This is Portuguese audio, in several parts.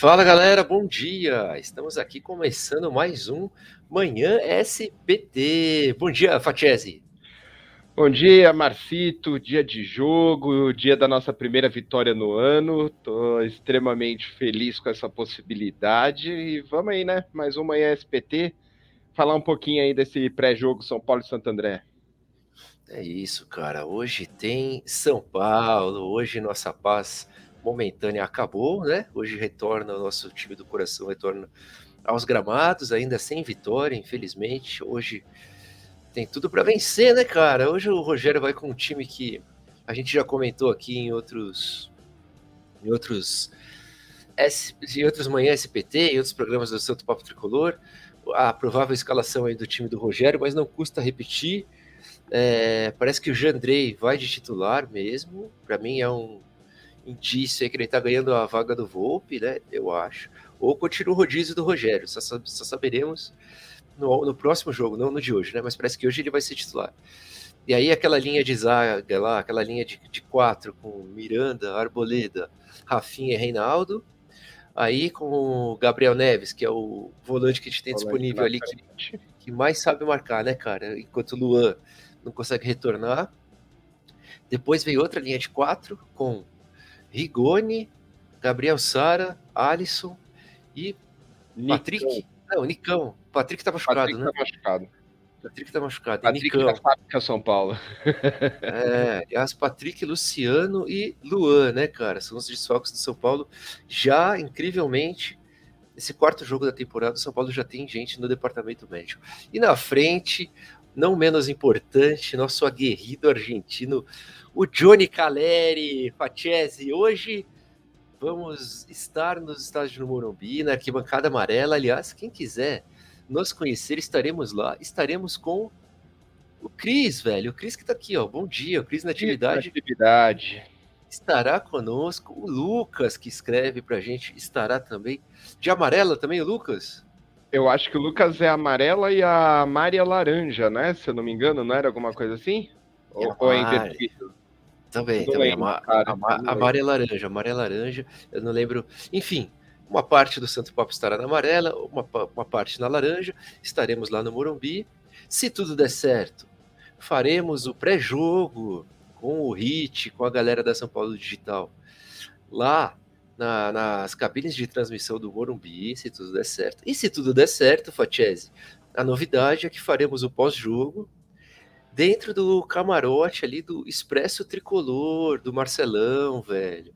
Fala galera, bom dia! Estamos aqui começando mais um Manhã SPT. Bom dia, Fatiese. Bom dia, Marcito. Dia de jogo, dia da nossa primeira vitória no ano. Estou extremamente feliz com essa possibilidade. E vamos aí, né? Mais um Manhã SPT. Falar um pouquinho aí desse pré-jogo São Paulo e Santo André. É isso, cara. Hoje tem São Paulo, hoje nossa paz momentânea acabou, né? Hoje retorna o nosso time do coração, retorna aos gramados, ainda sem vitória, infelizmente. Hoje tem tudo para vencer, né, cara? Hoje o Rogério vai com um time que a gente já comentou aqui em outros em outros em outros manhã SPT, em outros programas do Santo Papo Tricolor, a provável escalação aí do time do Rogério, mas não custa repetir. É, parece que o Jandrei vai de titular mesmo. Para mim é um indício aí que ele tá ganhando a vaga do Volpe, né? Eu acho. Ou continua o rodízio do Rogério. Só, só saberemos no, no, próximo jogo, não no de hoje, né? Mas parece que hoje ele vai ser titular. E aí aquela linha de zaga lá, aquela linha de, de quatro com Miranda, Arboleda, Rafinha e Reinaldo. Aí com o Gabriel Neves, que é o volante que a gente tem disponível ali, que, que mais sabe marcar, né, cara? Enquanto o Luan não consegue retornar. Depois veio outra linha de quatro com Rigoni, Gabriel Sara, Alisson e Nicão. Patrick. Não, Nicão. Patrick tá machucado, Patrick né? Tá machucado. Patrick tá machucado. Patrick Nicão. da fábrica São Paulo. é, as Patrick, Luciano e Luan, né, cara? São os desfalques do São Paulo. Já, incrivelmente, esse quarto jogo da temporada, o São Paulo já tem gente no departamento médico. E na frente, não menos importante, nosso aguerrido argentino, o Johnny Caleri, Fatiese. Hoje vamos estar nos estádios do Morumbi, na arquibancada amarela. Aliás, quem quiser nos conhecer, estaremos lá. Estaremos com o Cris, velho. O Cris que tá aqui, ó. Bom dia, o Cris na atividade. atividade. Estará conosco. O Lucas, que escreve pra gente, estará também. De amarela também, o Lucas? Eu acho que o Lucas é amarela e a Maria laranja, né? Se eu não me engano, não era alguma coisa assim? Ou, ou é invertido? Também, não também. Lembro, a, cara, a, a Maria laranja, a Maria laranja, eu não lembro. Enfim, uma parte do Santo Pop estará na amarela, uma, uma parte na laranja. Estaremos lá no Morumbi. Se tudo der certo, faremos o pré-jogo com o Hit, com a galera da São Paulo Digital. Lá na, nas cabines de transmissão do Morumbi, se tudo der certo. E se tudo der certo, Fatiese, a novidade é que faremos o pós-jogo dentro do camarote ali do Expresso Tricolor, do Marcelão, velho.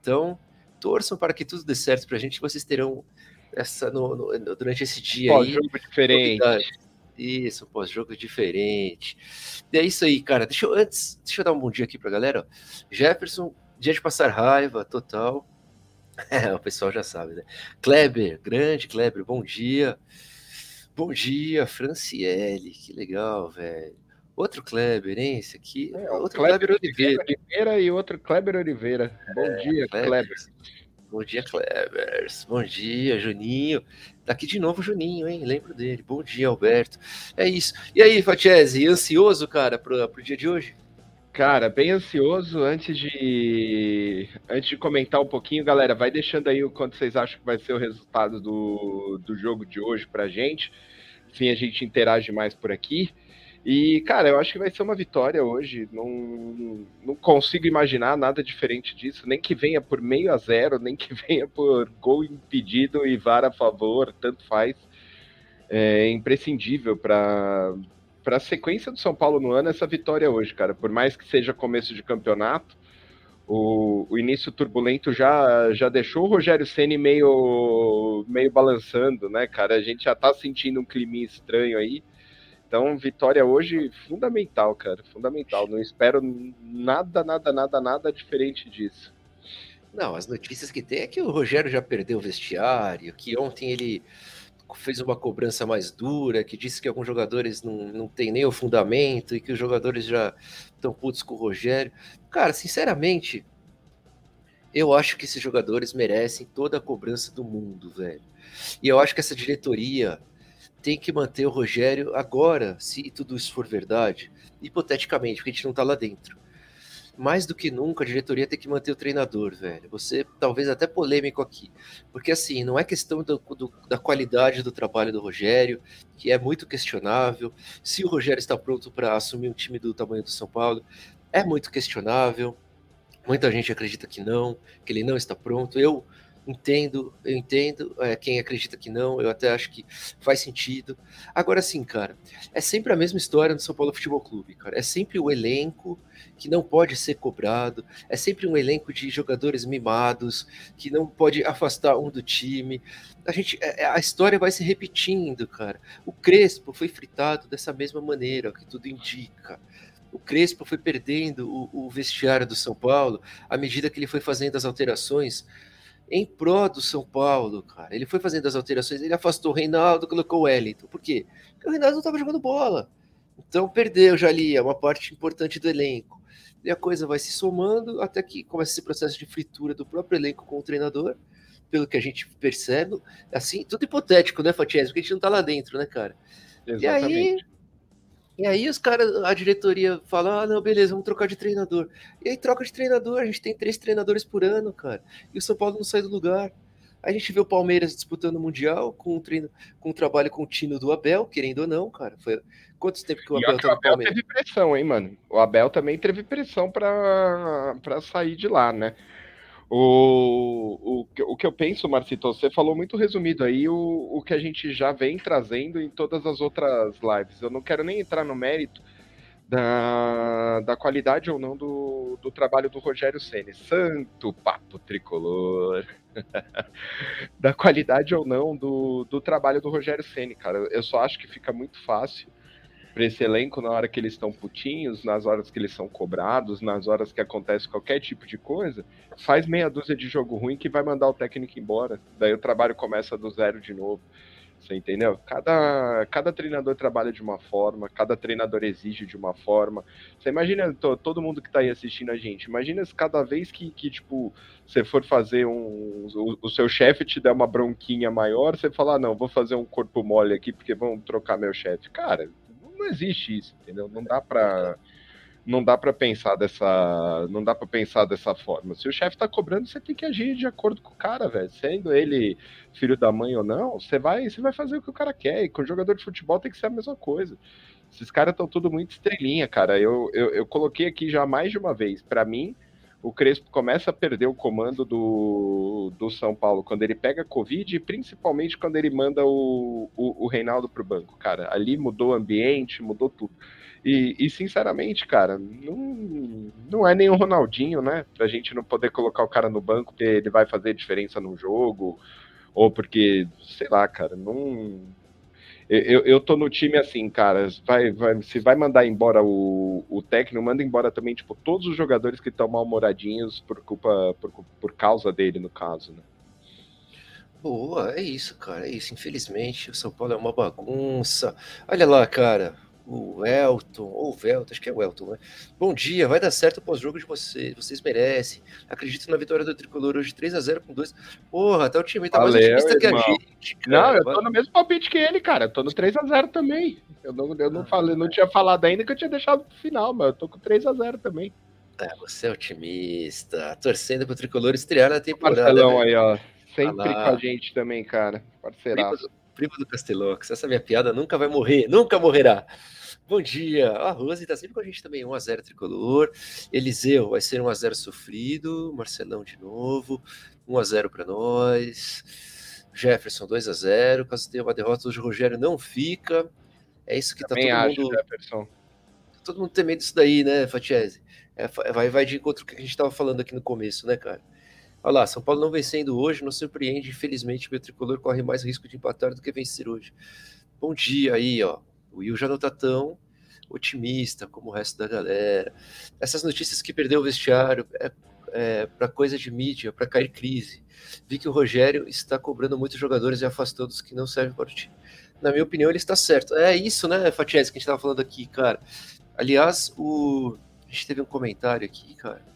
Então, torçam para que tudo dê certo para a gente, vocês terão essa no, no, durante esse dia pós aí. Pós-jogo diferente. Novidade. Isso, pós-jogo diferente. E é isso aí, cara. Deixa eu, antes, deixa eu dar um bom dia aqui pra galera. Jefferson, dia de passar raiva, total. É, o pessoal já sabe, né? Kleber, grande Kleber, bom dia. Bom dia, Franciele, que legal, velho. Outro Kleber, hein? Esse aqui. É, outro Kleber, Kleber Oliveira. Oliveira. e outro Kleber Oliveira. Bom é, dia, Kleber. Kleber. Bom dia, Kleber. Bom dia, Juninho. Tá aqui de novo, Juninho, hein? Lembro dele. Bom dia, Alberto. É isso. E aí, Fatiese, ansioso, cara, pro, pro dia de hoje? Cara, bem ansioso. Antes de antes de comentar um pouquinho, galera, vai deixando aí o quanto vocês acham que vai ser o resultado do, do jogo de hoje pra gente. Assim a gente interage mais por aqui. E, cara, eu acho que vai ser uma vitória hoje. Não, não consigo imaginar nada diferente disso. Nem que venha por meio a zero, nem que venha por gol impedido e VAR a favor, tanto faz. É imprescindível para para a sequência do São Paulo no ano, essa vitória hoje, cara. Por mais que seja começo de campeonato, o, o início turbulento já, já deixou o Rogério Ceni meio, meio balançando, né, cara? A gente já tá sentindo um clima estranho aí. Então, vitória hoje fundamental, cara, fundamental. Não espero nada, nada, nada, nada diferente disso. Não, as notícias que tem é que o Rogério já perdeu o vestiário, que ontem ele fez uma cobrança mais dura, que disse que alguns jogadores não, não têm nem o fundamento e que os jogadores já estão putos com o Rogério. Cara, sinceramente, eu acho que esses jogadores merecem toda a cobrança do mundo, velho. E eu acho que essa diretoria tem que manter o Rogério agora, se tudo isso for verdade, hipoteticamente, porque a gente não tá lá dentro. Mais do que nunca a diretoria tem que manter o treinador, velho. Você talvez até polêmico aqui, porque assim não é questão do, do, da qualidade do trabalho do Rogério, que é muito questionável. Se o Rogério está pronto para assumir um time do tamanho do São Paulo, é muito questionável. Muita gente acredita que não, que ele não está pronto. Eu entendo, eu entendo é, quem acredita que não, eu até acho que faz sentido. Agora sim, cara, é sempre a mesma história no São Paulo Futebol Clube, cara. É sempre o elenco que não pode ser cobrado, é sempre um elenco de jogadores mimados que não pode afastar um do time. A gente, é, é, a história vai se repetindo, cara. O Crespo foi fritado dessa mesma maneira, que tudo indica o Crespo foi perdendo o, o, vestiário do São Paulo à medida que ele foi fazendo as alterações em pró do São Paulo, cara. Ele foi fazendo as alterações, ele afastou o Reinaldo, colocou o Wellington. Por quê? Porque o Reinaldo não estava jogando bola. Então perdeu já ali, é uma parte importante do elenco. E a coisa vai se somando até que começa esse processo de fritura do próprio elenco com o treinador, pelo que a gente percebe. Assim, tudo hipotético, né, Fatiese? Porque a gente não tá lá dentro, né, cara? Exatamente. E aí e aí os caras, a diretoria fala, ah, não, beleza, vamos trocar de treinador. E aí troca de treinador, a gente tem três treinadores por ano, cara. E o São Paulo não sai do lugar. A gente vê o Palmeiras disputando o Mundial com um, treino, com um trabalho contínuo do Abel, querendo ou não, cara. Foi quanto tempo que o Abel tá no Palmeiras? teve pressão, hein, mano? O Abel também teve pressão para sair de lá, né? O, o, o que eu penso, Marcito, você falou muito resumido aí o, o que a gente já vem trazendo em todas as outras lives. Eu não quero nem entrar no mérito da, da qualidade ou não do, do trabalho do Rogério Ceni. Santo papo tricolor. da qualidade ou não do, do trabalho do Rogério Ceni, cara. Eu só acho que fica muito fácil para esse elenco na hora que eles estão putinhos, nas horas que eles são cobrados, nas horas que acontece qualquer tipo de coisa, faz meia dúzia de jogo ruim que vai mandar o técnico embora. Daí o trabalho começa do zero de novo. Você entendeu? Cada, cada treinador trabalha de uma forma, cada treinador exige de uma forma. Você imagina todo mundo que está aí assistindo a gente, imagina se cada vez que, que tipo, você for fazer um. O, o seu chefe te der uma bronquinha maior, você falar, ah, não, vou fazer um corpo mole aqui porque vão trocar meu chefe. Cara, não existe isso, entendeu? Não dá para não dá para pensar dessa não dá para pensar dessa forma. Se o chefe tá cobrando, você tem que agir de acordo com o cara, velho. Sendo ele filho da mãe ou não, você vai você vai fazer o que o cara quer. E com o jogador de futebol tem que ser a mesma coisa. Esses caras estão tudo muito estrelinha, cara. Eu, eu, eu coloquei aqui já mais de uma vez. Para mim, o Crespo começa a perder o comando do, do São Paulo quando ele pega Covid e principalmente quando ele manda o, o, o Reinaldo pro banco, cara. Ali mudou o ambiente, mudou tudo. E, e, sinceramente, cara, não, não é nem o Ronaldinho, né? Pra gente não poder colocar o cara no banco porque ele vai fazer diferença no jogo, ou porque, sei lá, cara, não eu, eu tô no time assim, cara. Vai, vai, se vai mandar embora o, o técnico, manda embora também, tipo, todos os jogadores que estão mal-humoradinhos por culpa, por, por causa dele, no caso, né? Boa, é isso, cara. É isso. Infelizmente, o São Paulo é uma bagunça. Olha lá, cara o Elton, ou o Velton, acho que é o Elton, né? Bom dia, vai dar certo o pós-jogo de vocês, vocês merecem. Acredito na vitória do Tricolor hoje 3 a 0 com 2. Porra, tá o time tá mais otimista que a gente. Cara. Não, eu tô no mesmo palpite que ele, cara. Eu tô no 3 a 0 também. Eu não, eu não ah, falei, não tinha falado ainda que eu tinha deixado pro final, mas eu tô com 3 a 0 também. É, você é otimista, torcendo pro Tricolor estrear na temporada. Marcelão né? aí, ó. Sempre com a gente também, cara. Parceiraço primo do Castelox. Essa minha piada nunca vai morrer, nunca morrerá. Bom dia. A Rose tá sempre com a gente também. 1x0 tricolor. Eliseu vai ser 1x0 sofrido. Marcelão de novo. 1x0 para nós. Jefferson 2x0. Caso tenha uma derrota, hoje o Rogério não fica. É isso que também tá todo acho, mundo. Jefferson. Todo mundo tem medo disso daí, né, Fatiese? É, vai, vai de encontro com o que a gente estava falando aqui no começo, né, cara? Olha lá, São Paulo não vencendo hoje, não surpreende. Infelizmente, o tricolor corre mais risco de empatar do que vencer hoje. Bom dia aí, ó. O Will já não tá tão otimista como o resto da galera. Essas notícias que perdeu o vestiário é, é para coisa de mídia, para cair crise. Vi que o Rogério está cobrando muitos jogadores e afastando os que não servem para o time. Na minha opinião, ele está certo. É isso, né, Fatiese, que a gente estava falando aqui, cara. Aliás, o... a gente teve um comentário aqui, cara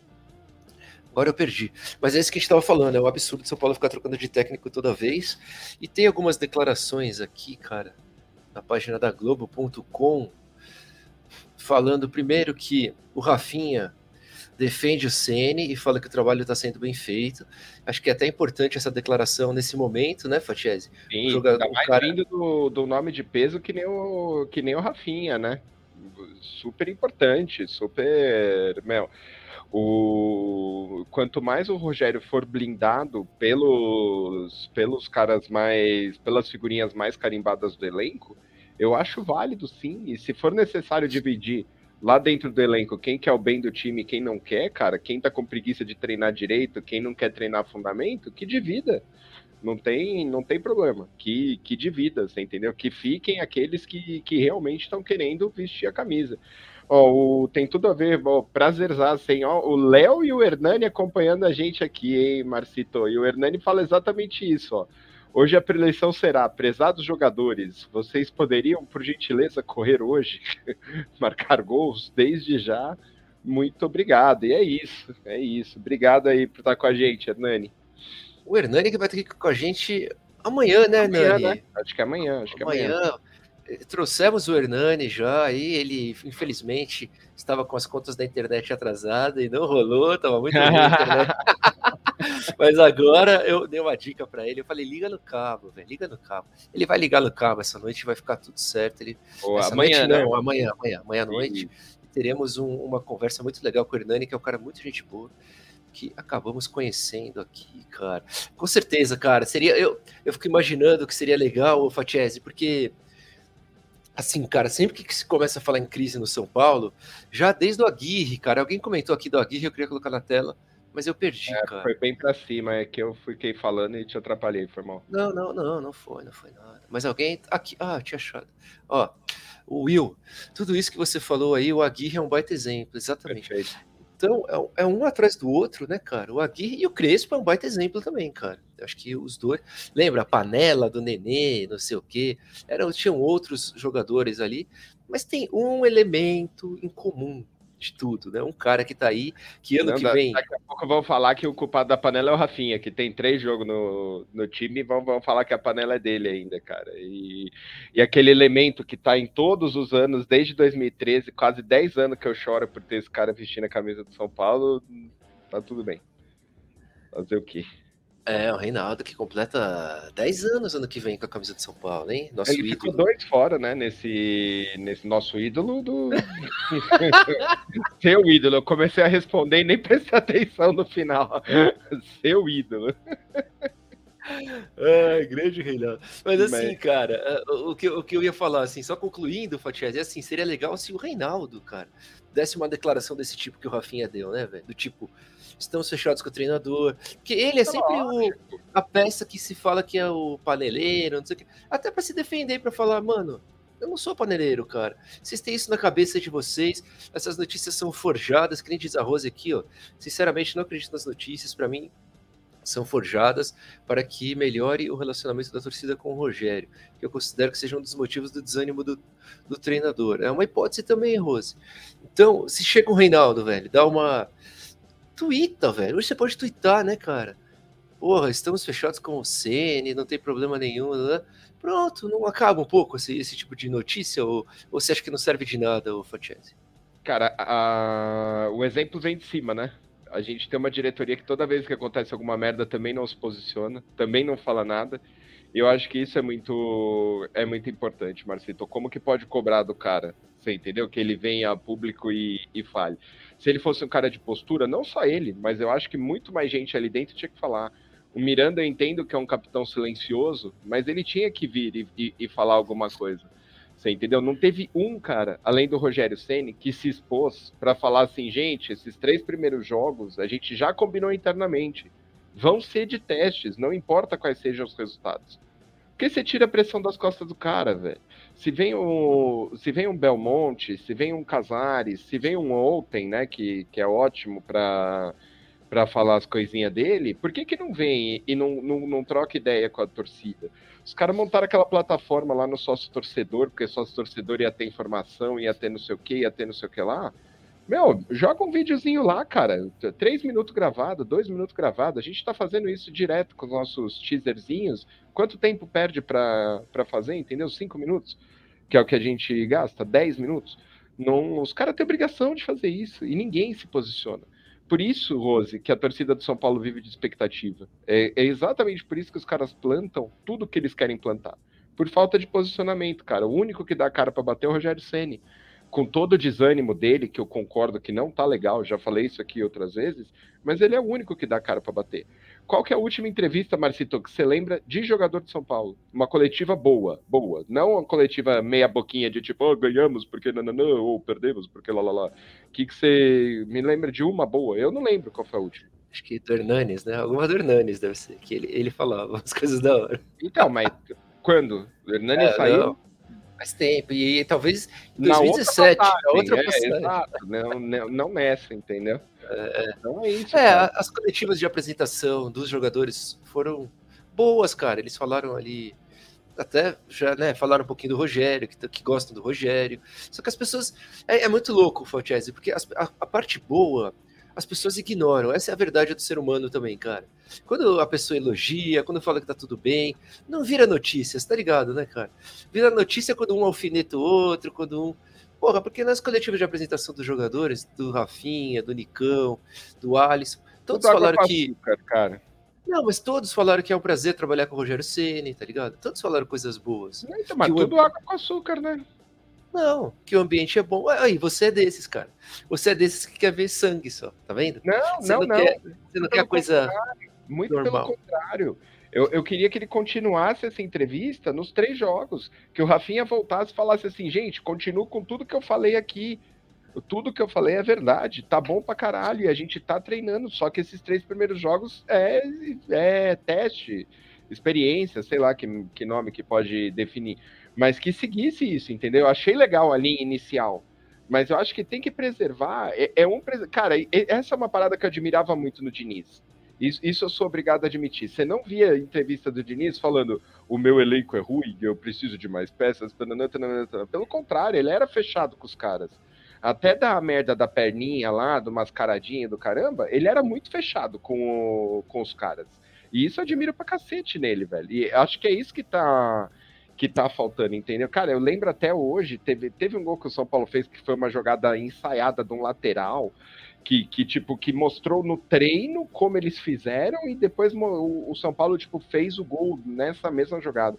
Agora eu perdi. Mas é isso que a gente estava falando, é um absurdo São Paulo ficar trocando de técnico toda vez. E tem algumas declarações aqui, cara, na página da Globo.com, falando primeiro que o Rafinha defende o Ceni e fala que o trabalho está sendo bem feito. Acho que é até importante essa declaração nesse momento, né, Fatiese? Sim, jogador, ainda mais cara... vindo do, do nome de peso que nem, o, que nem o Rafinha, né? Super importante, super. Meu, o quanto mais o Rogério for blindado pelos pelos caras mais pelas figurinhas mais carimbadas do elenco, eu acho válido sim. E se for necessário dividir lá dentro do elenco quem quer o bem do time quem não quer, cara, quem tá com preguiça de treinar direito, quem não quer treinar fundamento, que divida. Não tem, não tem problema. Que, que divida, você entendeu? Que fiquem aqueles que, que realmente estão querendo vestir a camisa. Ó, o, tem tudo a ver, ó, prazerzaço, assim, ó, o Léo e o Hernani acompanhando a gente aqui, hein, Marcito? E o Hernani fala exatamente isso, ó. Hoje a preleição será, prezados jogadores, vocês poderiam, por gentileza, correr hoje, marcar gols desde já. Muito obrigado. E é isso, é isso. Obrigado aí por estar com a gente, Hernani. O Hernani que vai estar aqui com a gente amanhã, né, amanhã, Hernani? Né? Acho que é amanhã, acho que é amanhã. Trouxemos o Hernani já, aí ele, infelizmente, estava com as contas da internet atrasada e não rolou, estava muito ruim a internet. Mas agora eu dei uma dica para ele. Eu falei: liga no cabo, velho, liga no cabo. Ele vai ligar no cabo essa noite, vai ficar tudo certo. Ele, amanhã, noite, né? não, amanhã, amanhã, amanhã à noite. Teremos um, uma conversa muito legal com o Hernani, que é um cara muito gente boa que acabamos conhecendo aqui, cara. Com certeza, cara. Seria eu, eu fico imaginando que seria legal o Fatiese, porque assim, cara, sempre que se começa a falar em crise no São Paulo, já desde o Aguirre, cara, alguém comentou aqui do Aguirre, eu queria colocar na tela, mas eu perdi, é, cara. Foi bem pra cima, é que eu fiquei falando e te atrapalhei, foi mal. Não, não, não, não foi, não foi nada. Mas alguém. Aqui, ah, tinha achado. Ó, o Will, tudo isso que você falou aí, o Aguirre é um baita exemplo, exatamente. Perfeito. Então, é, é, um atrás do outro, né, cara? O Aguirre e o Crespo é um baita exemplo também, cara. Eu acho que os dois. Lembra a panela do Nenê, não sei o quê. Eram, tinham outros jogadores ali, mas tem um elemento em comum, de tudo, né? Um cara que tá aí, que ano Não, que vem. Daqui a pouco vão falar que o culpado da panela é o Rafinha, que tem três jogos no, no time e vão, vão falar que a panela é dele ainda, cara. E, e aquele elemento que tá em todos os anos, desde 2013, quase 10 anos que eu choro por ter esse cara vestindo a camisa do São Paulo, tá tudo bem. Fazer o quê? É, o Reinaldo que completa 10 anos ano que vem com a camisa de São Paulo, hein? Nosso Ele ídolo. ficou dois fora, né? Nesse, nesse nosso ídolo do. Seu ídolo. Eu comecei a responder e nem prestei atenção no final. Seu ídolo. Ai, grande Reinaldo. Mas assim, Mas... cara, é, o que, o que eu ia falar, assim, só concluindo, Fatias, é assim, seria legal se o Reinaldo, cara, desse uma declaração desse tipo que o Rafinha deu, né, velho? Do tipo, estamos fechados com o treinador. Porque ele é sempre o, a peça que se fala que é o paneleiro, não sei o quê. Até para se defender, para falar, mano, eu não sou paneleiro, cara. Vocês têm isso na cabeça de vocês. Essas notícias são forjadas, que nem diz a Rose aqui, ó. Sinceramente, não acredito nas notícias. Para mim, são forjadas para que melhore o relacionamento da torcida com o Rogério, que eu considero que seja um dos motivos do desânimo do, do treinador. É uma hipótese também, Rose. Então, se chega um Reinaldo, velho, dá uma Twitta, velho. Hoje você pode twittar, né, cara? Porra, estamos fechados com o CN, não tem problema nenhum. Né? Pronto, não acaba um pouco esse, esse tipo de notícia? Ou, ou você acha que não serve de nada, o Fatiese? Cara, a... o exemplo vem de cima, né? A gente tem uma diretoria que toda vez que acontece alguma merda também não se posiciona, também não fala nada. E eu acho que isso é muito é muito importante, Marcito. Como que pode cobrar do cara? Você entendeu? Que ele venha a público e, e fale. Se ele fosse um cara de postura, não só ele, mas eu acho que muito mais gente ali dentro tinha que falar. O Miranda eu entendo que é um capitão silencioso, mas ele tinha que vir e, e, e falar alguma coisa. Você entendeu? Não teve um cara, além do Rogério Ceni, que se expôs para falar assim, gente, esses três primeiros jogos a gente já combinou internamente. Vão ser de testes, não importa quais sejam os resultados. Porque você tira a pressão das costas do cara, velho. Se vem o, se vem um Belmonte, se vem um Casares, se vem um Outen, né, que, que é ótimo para para falar as coisinhas dele, por que, que não vem e não, não, não troca ideia com a torcida? Os caras montaram aquela plataforma lá no sócio torcedor, porque sócio torcedor ia ter informação, ia ter não sei o que, ia ter não sei o que lá. Meu, joga um videozinho lá, cara. Três minutos gravado, dois minutos gravado. A gente tá fazendo isso direto com os nossos teaserzinhos. Quanto tempo perde para fazer, entendeu? Cinco minutos, que é o que a gente gasta, dez minutos. Não, os caras têm obrigação de fazer isso e ninguém se posiciona. por isso, Rose, que a torcida do São Paulo vive de expectativa. É, é exatamente por isso que os caras plantam tudo que eles querem plantar. Por falta de posicionamento, cara. O único que dá a cara para bater é o Rogério Ceni com todo o desânimo dele, que eu concordo que não tá legal, já falei isso aqui outras vezes, mas ele é o único que dá cara para bater. Qual que é a última entrevista, Marcito, que você lembra de jogador de São Paulo? Uma coletiva boa, boa. Não uma coletiva meia boquinha de tipo, oh, ganhamos porque nananã, ou perdemos porque lá lá lá. Que que você me lembra de uma boa? Eu não lembro qual foi a última. Acho que do Hernanes, né? Alguma do Hernanes deve ser, que ele, ele falava as coisas da hora. Então, mas quando? O Hernanes é, saiu... Não Faz tempo. E, talvez em 2017, na outra passagem. É, exato. Não, não, não nessa, entendeu? É, é, então é isso. É, cara. as coletivas de apresentação dos jogadores foram boas, cara. Eles falaram ali. Até já, né, falaram um pouquinho do Rogério, que, que gostam do Rogério. Só que as pessoas. É, é muito louco, Falchese, porque as, a, a parte boa as pessoas ignoram. Essa é a verdade do ser humano também, cara. Quando a pessoa elogia, quando fala que tá tudo bem, não vira notícias, tá ligado, né, cara? Vira notícia quando um alfineta o outro, quando um. Porra, porque nas coletivas de apresentação dos jogadores, do Rafinha, do Nicão, do Alisson, todos Tudo falaram que. Açúcar, cara. Não, mas todos falaram que é um prazer trabalhar com o Rogério Ceni, tá ligado? Todos falaram coisas boas. Então, mas tudo o... água com açúcar, né? Não, que o ambiente é bom. Aí, você é desses, cara. Você é desses que quer ver sangue só, tá vendo? Não, você não, não. Quer, você não quer coisa. Muito normal. pelo contrário. Eu, eu queria que ele continuasse essa entrevista nos três jogos. Que o Rafinha voltasse e falasse assim, gente, continuo com tudo que eu falei aqui. Tudo que eu falei é verdade, tá bom pra caralho, e a gente tá treinando, só que esses três primeiros jogos é, é teste, experiência, sei lá que, que nome que pode definir mas que seguisse isso, entendeu? Eu achei legal a linha inicial, mas eu acho que tem que preservar. É, é um cara, essa é uma parada que eu admirava muito no Diniz. Isso, isso, eu sou obrigado a admitir. Você não via entrevista do Diniz falando o meu elenco é ruim, eu preciso de mais peças. Pelo contrário, ele era fechado com os caras. Até da merda da perninha lá, do mascaradinho do caramba, ele era muito fechado com, o, com os caras. E isso eu admiro pra cacete nele, velho. E acho que é isso que tá que tá faltando, entendeu? Cara, eu lembro até hoje, teve, teve um gol que o São Paulo fez que foi uma jogada ensaiada de um lateral, que, que tipo, que mostrou no treino como eles fizeram e depois o, o São Paulo, tipo, fez o gol nessa mesma jogada.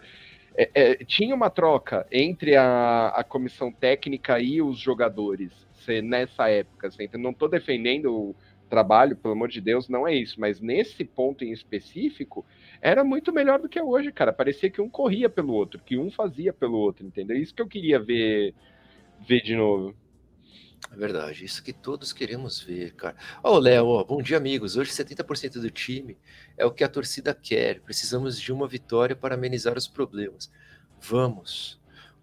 É, é, tinha uma troca entre a, a comissão técnica e os jogadores nessa época, assim, não estou defendendo trabalho, pelo amor de Deus, não é isso, mas nesse ponto em específico, era muito melhor do que é hoje, cara. Parecia que um corria pelo outro, que um fazia pelo outro, entendeu? Isso que eu queria ver, ver de novo. É verdade, isso que todos queremos ver, cara. Ó, oh, Léo, bom dia, amigos. Hoje 70% do time é o que a torcida quer. Precisamos de uma vitória para amenizar os problemas. Vamos.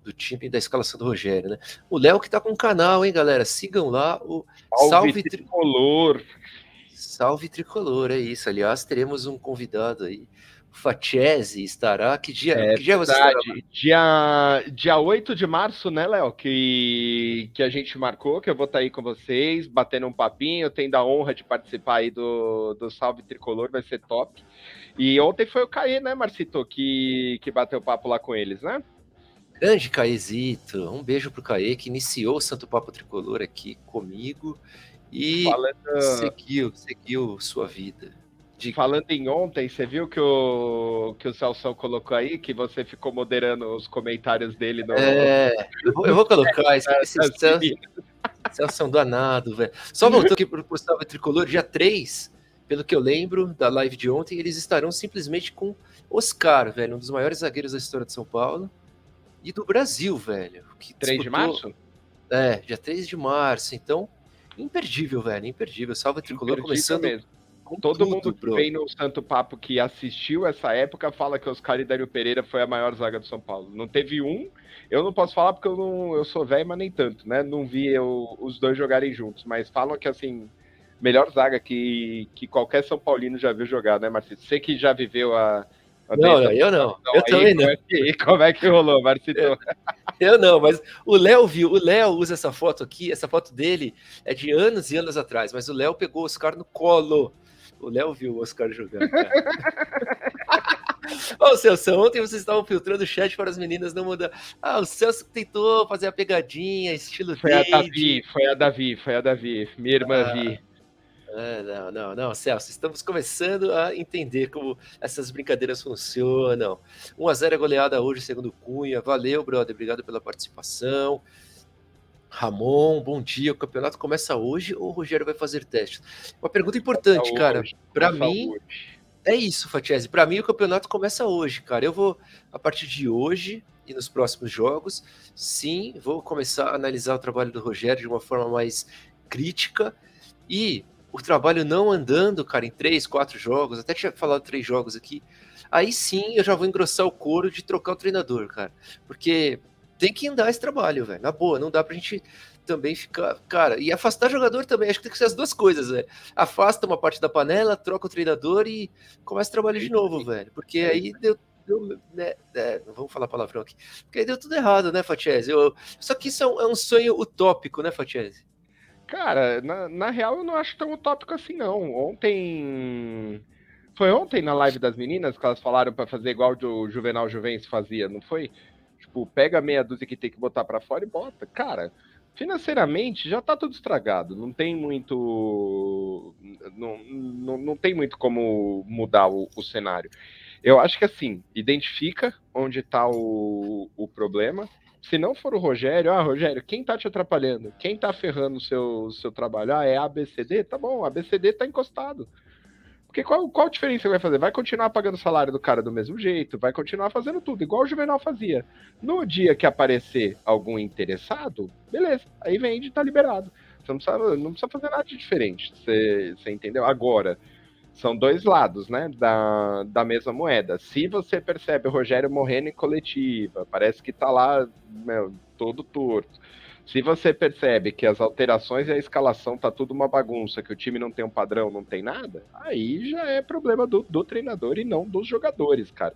Do time da escalação do Rogério, né? O Léo que tá com o canal, hein, galera? Sigam lá o Salve, Salve Tricolor. Salve Tricolor, é isso. Aliás, teremos um convidado aí. O Fatiese estará. Que dia, é, que dia você estará? Dia, dia 8 de março, né, Léo? Que, que a gente marcou, que eu vou estar aí com vocês, batendo um papinho. Tendo a honra de participar aí do, do Salve Tricolor, vai ser top. E ontem foi o Caê, né, Marcito, que, que bateu papo lá com eles, né? Grande Caezito, um beijo pro Caê que iniciou o Santo Papo Tricolor aqui comigo e Falando... seguiu, seguiu sua vida. De... Falando em ontem, você viu que o, que o Celso colocou aí, que você ficou moderando os comentários dele no. É, eu vou, eu vou colocar esse, esse Celso, Celso é um danado, velho. Só voltando aqui pro Gustavo Tricolor, dia 3, pelo que eu lembro da live de ontem, eles estarão simplesmente com Oscar, velho, um dos maiores zagueiros da história de São Paulo e do Brasil, velho. Que 3 disputou... de março? É, dia 3 de março. Então, Imperdível, velho, imperdível. Salva Tricolor começando mesmo. Todo tudo, mundo que vem no Santo Papo que assistiu essa época fala que Oscar e Dário Pereira foi a maior zaga do São Paulo. Não teve um, eu não posso falar porque eu, não, eu sou velho, mas nem tanto, né? Não vi eu, os dois jogarem juntos, mas falam que assim, melhor zaga que, que qualquer São Paulino já viu jogar, né, Marcelo? Você que já viveu a, não, não, eu não. eu também não. Como é, que, como é que rolou, Marcito? Eu, não, mas o Léo viu. O Léo usa essa foto aqui. Essa foto dele é de anos e anos atrás, mas o Léo pegou o Oscar no colo. O Léo viu o Oscar jogando. Ó, oh, Celso, ontem vocês estavam filtrando o chat para as meninas não mudar. Ah, o Celso tentou fazer a pegadinha, estilo Foi a Davi, foi a Davi, foi a Davi. Minha irmã ah. Vi. É, não, não, não, Celso, estamos começando a entender como essas brincadeiras funcionam. 1x0 é goleada hoje, segundo Cunha. Valeu, brother, obrigado pela participação. Ramon, bom dia. O campeonato começa hoje ou o Rogério vai fazer teste? Uma pergunta importante, cara. Para mim, hoje. é isso, Fatiese. Para mim, o campeonato começa hoje, cara. Eu vou, a partir de hoje e nos próximos jogos, sim, vou começar a analisar o trabalho do Rogério de uma forma mais crítica e o trabalho não andando, cara, em três, quatro jogos, até tinha falado três jogos aqui, aí sim eu já vou engrossar o couro de trocar o treinador, cara. Porque tem que andar esse trabalho, velho. Na boa, não dá pra gente também ficar. Cara, e afastar jogador também. Acho que tem que ser as duas coisas, velho. Afasta uma parte da panela, troca o treinador e começa o trabalho de novo, velho. Porque aí deu. deu né, é, não vamos falar palavrão aqui. Porque aí deu tudo errado, né, Fatiese? Eu, só que isso é um, é um sonho utópico, né, Fatiese? Cara, na, na real eu não acho tão utópico assim, não. Ontem. Foi ontem na live das meninas que elas falaram para fazer igual o Juvenal Juvencio fazia, não foi? Tipo, pega meia dúzia que tem que botar para fora e bota. Cara, financeiramente já tá tudo estragado. Não tem muito. Não, não, não tem muito como mudar o, o cenário. Eu acho que assim, identifica onde tá o, o problema se não for o Rogério, ah, Rogério, quem tá te atrapalhando? Quem tá ferrando o seu, seu trabalho? Ah, é ABCD? Tá bom, ABCD tá encostado. Porque qual, qual diferença vai fazer? Vai continuar pagando o salário do cara do mesmo jeito, vai continuar fazendo tudo, igual o Juvenal fazia. No dia que aparecer algum interessado, beleza, aí vende, tá liberado. Você não precisa, não precisa fazer nada de diferente, você, você entendeu? Agora, são dois lados, né, da, da mesma moeda. Se você percebe o Rogério morrendo em coletiva, parece que tá lá, meu, todo torto. Se você percebe que as alterações e a escalação tá tudo uma bagunça, que o time não tem um padrão, não tem nada, aí já é problema do, do treinador e não dos jogadores, cara.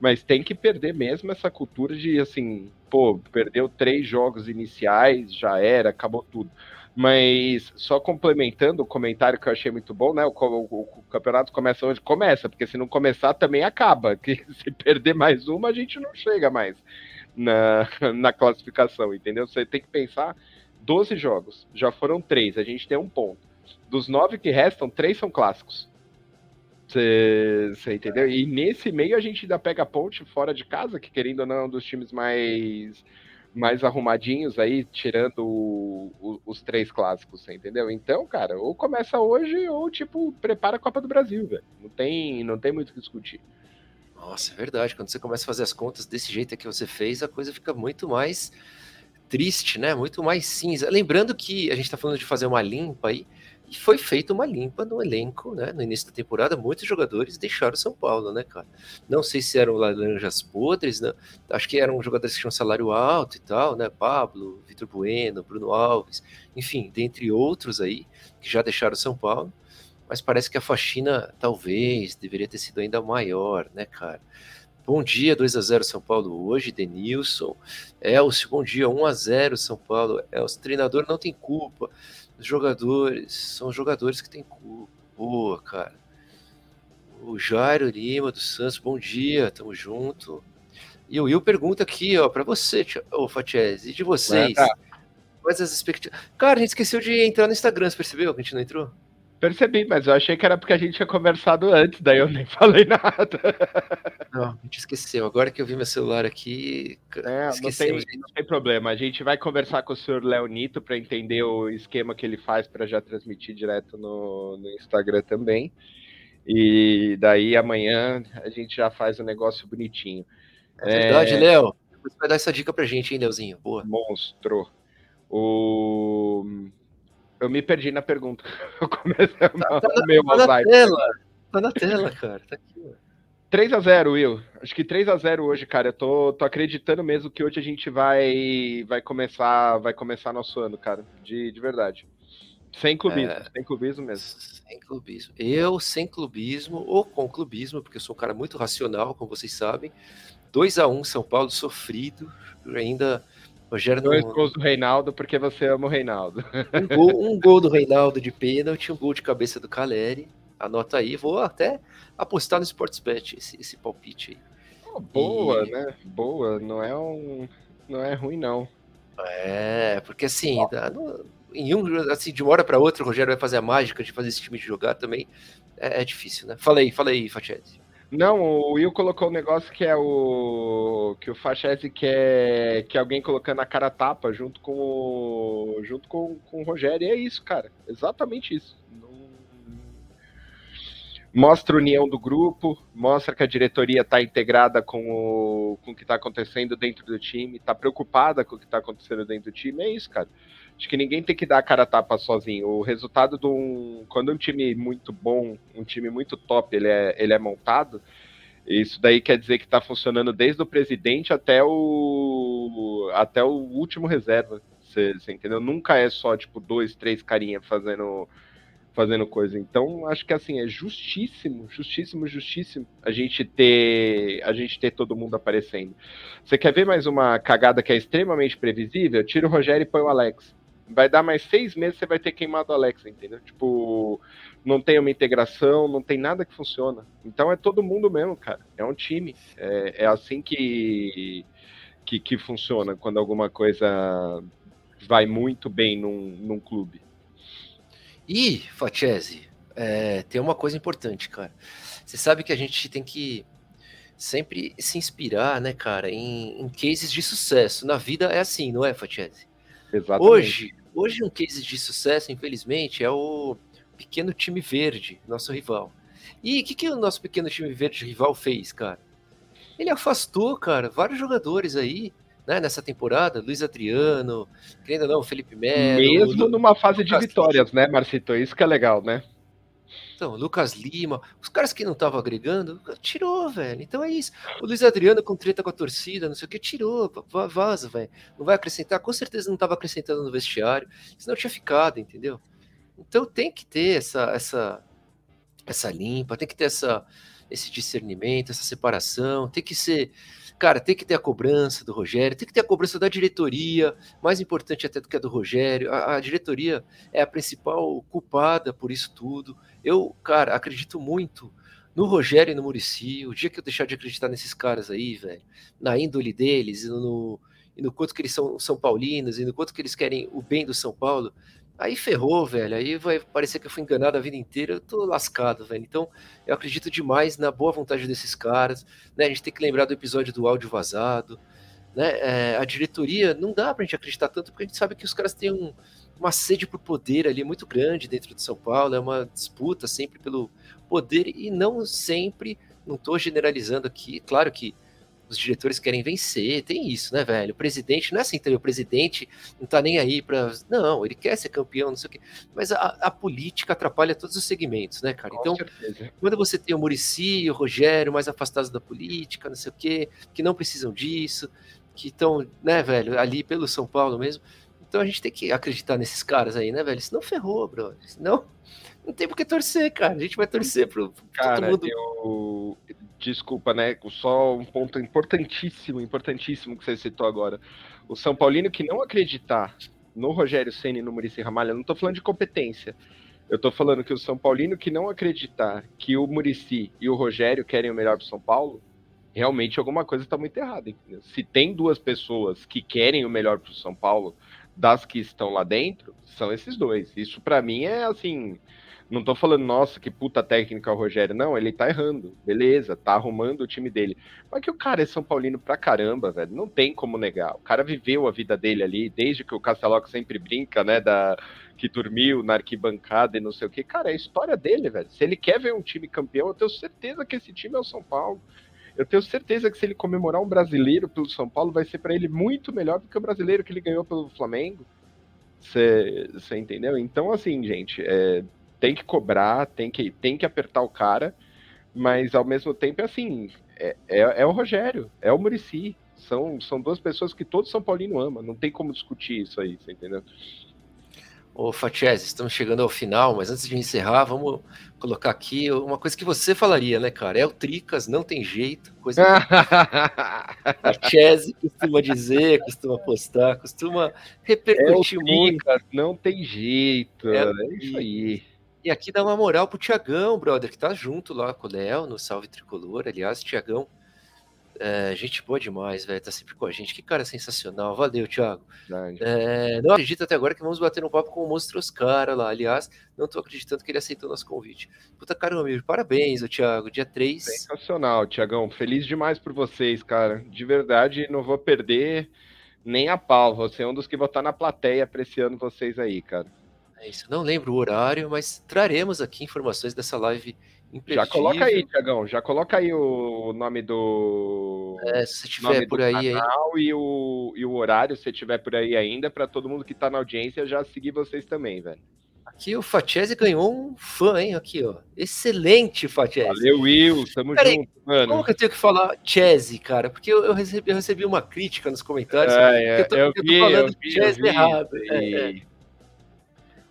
Mas tem que perder mesmo essa cultura de assim, pô, perdeu três jogos iniciais, já era, acabou tudo. Mas só complementando o comentário que eu achei muito bom, né? O, o, o, campeonato começa hoje, começa, porque se não começar também acaba. Que se perder mais uma, a gente não chega mais na, na classificação, entendeu? Você tem que pensar 12 jogos, já foram três, a gente tem um ponto. Dos nove que restam, três são clássicos. Você entendeu? E nesse meio a gente ainda pega a ponte fora de casa, que querendo ou não é um dos times mais mais arrumadinhos aí, tirando o, o, os três clássicos, entendeu? Então, cara, ou começa hoje ou, tipo, prepara a Copa do Brasil, velho. Não tem, não tem muito o que discutir. Nossa, é verdade. Quando você começa a fazer as contas desse jeito que você fez, a coisa fica muito mais triste, né? Muito mais cinza. Lembrando que a gente tá falando de fazer uma limpa aí, e foi feita uma limpa no elenco, né? No início da temporada, muitos jogadores deixaram São Paulo, né, cara? Não sei se eram laranjas podres, né? Acho que eram jogadores que tinham salário alto e tal, né? Pablo, Vitor Bueno, Bruno Alves, enfim, dentre outros aí, que já deixaram São Paulo. Mas parece que a faxina talvez deveria ter sido ainda maior, né, cara? Bom dia, 2 a 0 São Paulo hoje, Denilson. Elcio, bom dia, 1 a 0 São Paulo. Elcio, treinador não tem culpa jogadores, são jogadores que têm culpa. Boa, cara. O Jairo Lima do Santos, bom dia, tamo junto. E o Will pergunta aqui, ó, para você, ô Fatiese, e de vocês? Quais as expectativas? Cara, a gente esqueceu de entrar no Instagram, você percebeu que a gente não entrou? Percebi, mas eu achei que era porque a gente tinha conversado antes, daí eu nem falei nada. Não, a gente esqueceu. Agora que eu vi meu celular aqui. É, não, tem, não tem problema. A gente vai conversar com o senhor Leonito para entender o esquema que ele faz para já transmitir direto no, no Instagram também. E daí amanhã a gente já faz o um negócio bonitinho. É verdade, é... Léo. Você vai dar essa dica pra gente, hein, Leozinho? Boa. Monstro. O eu me perdi na pergunta. Eu comecei a tá, tá, meu tá na tela. Tá na tela, cara. Tá aqui, 3x0, Will. Acho que 3x0 hoje, cara. Eu tô, tô acreditando mesmo que hoje a gente vai vai começar vai começar nosso ano, cara. De, de verdade. Sem clubismo, é, sem clubismo mesmo. Sem clubismo. Eu, sem clubismo, ou com clubismo, porque eu sou um cara muito racional, como vocês sabem. 2 a 1 São Paulo sofrido. Ainda Rogério Dois não... gols do Reinaldo, porque você ama o Reinaldo. Um gol, um gol do Reinaldo de pênalti, um gol de cabeça do Caleri. Anota aí, vou até apostar no Sportsbet esse, esse palpite aí. Oh, boa, e... né? Boa, não é um. Não é ruim, não. É, porque assim, oh. em um, assim, de uma hora para outra, o Rogério vai fazer a mágica de fazer esse time de jogar também. É, é difícil, né? Fala aí, fala aí. Não, o Will colocou um negócio que é o. que o Fachese quer que alguém colocando a cara tapa junto com o. junto com, com o Rogério. E é isso, cara. Exatamente isso. Mostra a união do grupo, mostra que a diretoria está integrada com o, com o que está acontecendo dentro do time, está preocupada com o que está acontecendo dentro do time. É isso, cara. Acho que ninguém tem que dar a cara a tapa sozinho. O resultado de um. Quando um time muito bom, um time muito top, ele é, ele é montado, isso daí quer dizer que está funcionando desde o presidente até o. até o último reserva. Você, você entendeu? Nunca é só, tipo, dois, três carinha fazendo fazendo coisa. Então, acho que assim, é justíssimo, justíssimo, justíssimo a gente ter a gente ter todo mundo aparecendo. Você quer ver mais uma cagada que é extremamente previsível? Tira o Rogério e põe o Alex vai dar mais seis meses, você vai ter queimado o Alexa, entendeu? Tipo, não tem uma integração, não tem nada que funciona. Então é todo mundo mesmo, cara. É um time. É, é assim que, que, que, funciona quando alguma coisa vai muito bem num, num clube. E, Fachese, é, tem uma coisa importante, cara. Você sabe que a gente tem que sempre se inspirar, né, cara, em, em cases de sucesso. Na vida é assim, não é, Fachese? Exatamente. Hoje, hoje um case de sucesso, infelizmente, é o pequeno time verde, nosso rival. E o que, que o nosso pequeno time verde rival fez, cara? Ele afastou, cara, vários jogadores aí, né, nessa temporada, Luiz Adriano, querendo ou não, Felipe Melo. Mesmo numa fase de vitórias, né, Marcito? Isso que é legal, né? Então, Lucas Lima, os caras que não estavam agregando, tirou, velho. Então é isso. O Luiz Adriano com treta com a torcida, não sei o que, tirou, vaza, velho. Não vai acrescentar, com certeza não estava acrescentando no vestiário, senão tinha ficado, entendeu? Então tem que ter essa essa essa limpa, tem que ter essa esse discernimento, essa separação, tem que ser Cara, tem que ter a cobrança do Rogério, tem que ter a cobrança da diretoria, mais importante até do que a do Rogério. A, a diretoria é a principal culpada por isso tudo. Eu, cara, acredito muito no Rogério e no Murici. O dia que eu deixar de acreditar nesses caras aí, velho, na índole deles e no, e no quanto que eles são São Paulinos e no quanto que eles querem o bem do São Paulo, Aí ferrou, velho. Aí vai parecer que eu fui enganado a vida inteira. Eu tô lascado, velho. Então, eu acredito demais na boa vontade desses caras. Né? A gente tem que lembrar do episódio do áudio vazado. Né? É, a diretoria, não dá pra gente acreditar tanto, porque a gente sabe que os caras têm um, uma sede por poder ali muito grande dentro de São Paulo. É uma disputa sempre pelo poder e não sempre. Não tô generalizando aqui. Claro que os diretores querem vencer, tem isso, né, velho? O presidente, não é assim também, o presidente não tá nem aí para Não, ele quer ser campeão, não sei o quê. Mas a, a política atrapalha todos os segmentos, né, cara? Com então, certeza. quando você tem o Murici, o Rogério mais afastados da política, não sei o quê, que não precisam disso, que estão, né, velho, ali pelo São Paulo mesmo. Então a gente tem que acreditar nesses caras aí, né, velho? Senão ferrou, brother. Senão não tem por que torcer, cara. A gente vai torcer pro, pro cara, todo mundo. Eu, desculpa, né? Só um ponto importantíssimo, importantíssimo que você citou agora. O São Paulino que não acreditar no Rogério Ceni e no Murici Ramalho, eu não estou falando de competência. Eu estou falando que o São Paulino que não acreditar que o Murici e o Rogério querem o melhor para São Paulo, realmente alguma coisa está muito errada. Entendeu? Se tem duas pessoas que querem o melhor para o São Paulo, das que estão lá dentro, são esses dois. Isso para mim é assim, não tô falando, nossa, que puta técnica o Rogério. Não, ele tá errando. Beleza, tá arrumando o time dele. Mas que o cara é São Paulino pra caramba, velho. Não tem como negar. O cara viveu a vida dele ali, desde que o Casteloco sempre brinca, né? Da, que dormiu na arquibancada e não sei o que. Cara, é a história dele, velho. Se ele quer ver um time campeão, eu tenho certeza que esse time é o São Paulo. Eu tenho certeza que se ele comemorar um brasileiro pelo São Paulo, vai ser para ele muito melhor do que o brasileiro que ele ganhou pelo Flamengo. Você entendeu? Então, assim, gente, é, tem que cobrar, tem que, tem que apertar o cara, mas ao mesmo tempo é assim, é, é, é o Rogério, é o Murici. São, são duas pessoas que todo São Paulino ama, não tem como discutir isso aí, você entendeu? Ô, Fatiese, estamos chegando ao final, mas antes de encerrar, vamos colocar aqui uma coisa que você falaria, né, cara? É o Tricas, não tem jeito. Coisa que Fatiese costuma dizer, costuma postar, costuma repercutir é muito. Tricas, não tem jeito. É, é isso aí. E aqui dá uma moral pro Tiagão, brother, que tá junto lá com o Léo no Salve Tricolor. Aliás, Tiagão, É, gente boa demais, velho. Tá sempre com a gente. Que cara sensacional. Valeu, Thiago. É, não acredito até agora que vamos bater um papo com o Monstro Oscar lá. Aliás, não tô acreditando que ele aceitou nosso convite. Puta caramba, parabéns, o Thiago. Dia 3. Sensacional, Thiagão. Feliz demais por vocês, cara. De verdade, não vou perder nem a pau. Você é um dos que vou estar na plateia apreciando vocês aí, cara. É isso. Não lembro o horário, mas traremos aqui informações dessa live já coloca aí, Tiagão, já coloca aí o nome do. É, se tiver por aí. Canal e, o, e o horário, se tiver por aí ainda, para todo mundo que tá na audiência já seguir vocês também, velho. Aqui o Fatiese ganhou um fã, hein? Aqui, ó. Excelente, Fatiese. Valeu, Will. Tamo Pera junto, aí, mano. Como que eu tenho que falar Chese, cara? Porque eu, eu, recebi, eu recebi uma crítica nos comentários. É, é, eu, tô, eu, eu vi, tô falando Chese errado. É, é.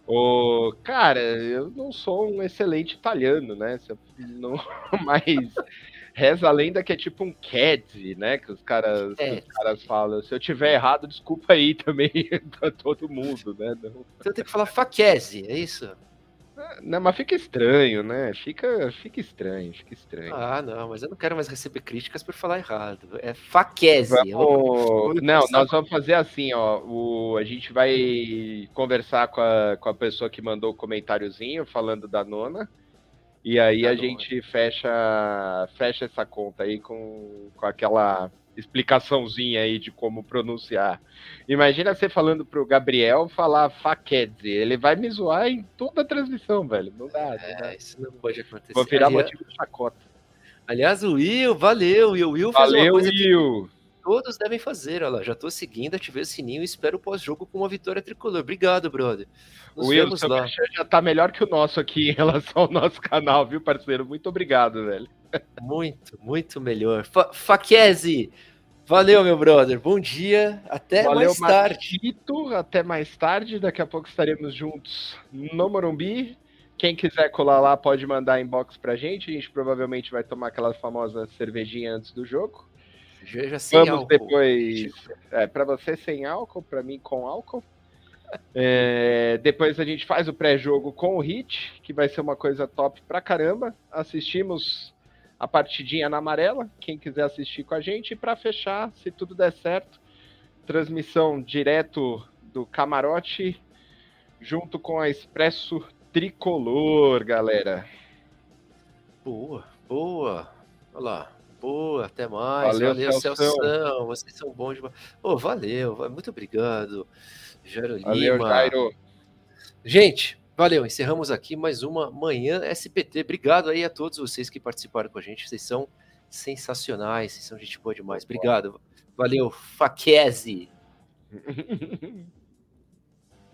O, cara, eu não sou um excelente italiano, né? Não, mas reza a lenda que é tipo um CAD, né? Que os caras, é. os caras falam. Se eu tiver errado, desculpa aí também pra todo mundo, né? Não... Então tem que falar faquese, é isso? Não, mas fica estranho, né? Fica, fica estranho, fica estranho. Ah, não, mas eu não quero mais receber críticas por falar errado. É faquese. Vamos... Não, nós vamos fazer assim, ó. O... A gente vai conversar com a, com a pessoa que mandou o comentáriozinho falando da nona. E aí da a nona. gente fecha, fecha essa conta aí com, com aquela explicaçãozinha aí de como pronunciar. Imagina você falando pro Gabriel falar Faquedze. Ele vai me zoar em toda a transmissão, velho. Não dá. Não é, dá. isso não pode acontecer. Vou virar aliás, motivo de chacota. Aliás, o Will, valeu. E o Will fez valeu, uma coisa Will. que todos devem fazer. Olha lá, já tô seguindo, ativei o sininho e espero o pós-jogo com uma vitória tricolor. Obrigado, brother. Nos o Will, lá. já tá melhor que o nosso aqui em relação ao nosso canal, viu, parceiro? Muito obrigado, velho. Muito, muito melhor. Fa Faquese, valeu, meu brother. Bom dia, até valeu, mais tarde. Até mais tarde. Daqui a pouco estaremos juntos no Morumbi. Quem quiser colar lá pode mandar inbox pra gente. A gente provavelmente vai tomar aquela famosa cervejinha antes do jogo. Já sem Vamos álcool. depois. É, para você sem álcool, para mim com álcool. É, depois a gente faz o pré-jogo com o Hit, que vai ser uma coisa top pra caramba. Assistimos a partidinha na amarela, quem quiser assistir com a gente. E para fechar, se tudo der certo, transmissão direto do camarote, junto com a Expresso Tricolor, galera. Boa, boa. Olha lá. Boa, até mais. Valeu, valeu Celção. Vocês são bons demais. Oh, valeu, muito obrigado, Jairo valeu, Lima. Jairo. Gente, Valeu, encerramos aqui mais uma Manhã SPT. Obrigado aí a todos vocês que participaram com a gente. Vocês são sensacionais, vocês são gente boa demais. Obrigado. Valeu, Faquese.